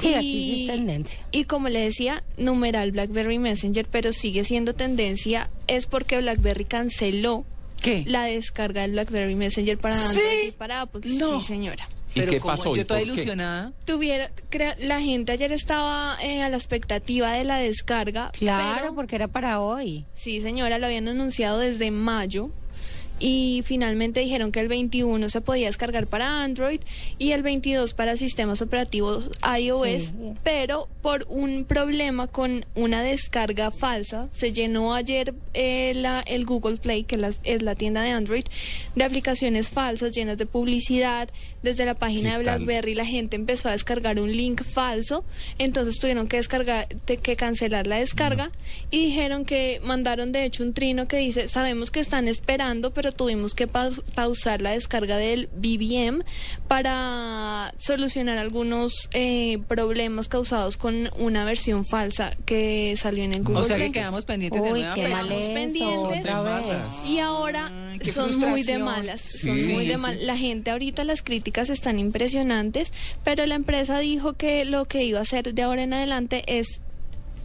Sí, aquí sí es tendencia. Y como le decía, numeral BlackBerry Messenger, pero sigue siendo tendencia, es porque BlackBerry canceló ¿Qué? la descarga del BlackBerry Messenger para Android y para Apple. No. Sí, señora. ¿Y Pero qué como pasó? ¿Y Yo toda ilusionada. Tuviera, crea- la gente ayer estaba eh, a la expectativa de la descarga. Claro, pero- porque era para hoy. Sí, señora, lo habían anunciado desde mayo y finalmente dijeron que el 21 se podía descargar para Android y el 22 para sistemas operativos iOS, Sí. pero por un problema con una descarga falsa, se llenó ayer eh, la- el Google Play, que la- es la tienda de Android, de aplicaciones falsas llenas de publicidad. Desde la página ¿Qué de tal? BlackBerry la gente empezó a descargar un link falso, entonces tuvieron que descargar, te- que cancelar la descarga y dijeron que mandaron de hecho un trino que dice, sabemos que están esperando, pero tuvimos que paus- pausar la descarga del BBM para solucionar algunos eh, problemas causados con una versión falsa que salió en el Google O sea que quedamos pendientes de Uy, nueva qué fecha. mal Estamos eso, pendientes. otra de vez. Y ahora Ay, son muy de malas, son Sí, muy sí, de sí. mal. La gente ahorita las críticas están impresionantes, pero la empresa dijo que lo que iba a hacer de ahora en adelante es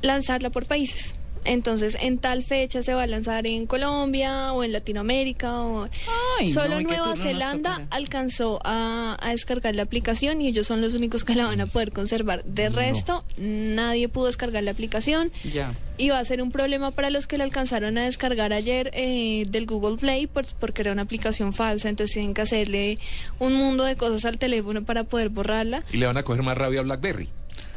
lanzarla por países. Entonces, en tal fecha se va a lanzar en Colombia o en Latinoamérica o Ay, solo no, ¿y qué Nueva Zelanda alcanzó a, a descargar la aplicación y ellos son los únicos que la van a poder conservar. De resto, nadie pudo descargar la aplicación. Ya. Y va a ser un problema para los que la alcanzaron a descargar ayer eh, del Google Play por- porque era una aplicación falsa, entonces tienen que hacerle un mundo de cosas al teléfono para poder borrarla. Y le van a coger más rabia a BlackBerry.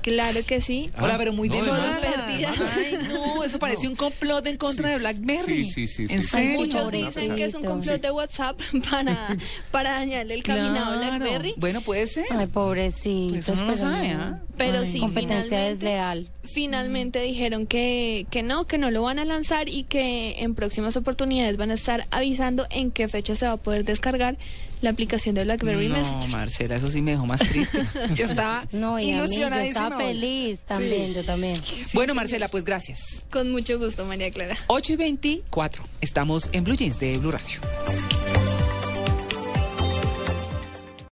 Claro que sí. Ah, Hola, pero muy no, de. Ay, no, eso parece un complot en contra de BlackBerry. Sí, sí, sí, sí. ¿En Sí, serio? Muchos dicen que es un complot de WhatsApp para, para dañarle el caminado a Claro. BlackBerry. Bueno, puede ser. Ay, pobrecito. Pues no sabe, ¿ah? Pero Ay. sí, Competencia desleal. Finalmente dijeron que, que no, que no lo van a lanzar y que en próximas oportunidades van a estar avisando en qué fecha se va a poder descargar la aplicación de BlackBerry No, Messenger. Marcela, eso sí me dejó más triste. Yo estaba No, y a mí yo ilusionadísima estaba feliz también, yo también. Bueno, Marcela, pues gracias. Con mucho gusto, María Clara. 8 y 24. Estamos en Blue Jeans de Blue Radio.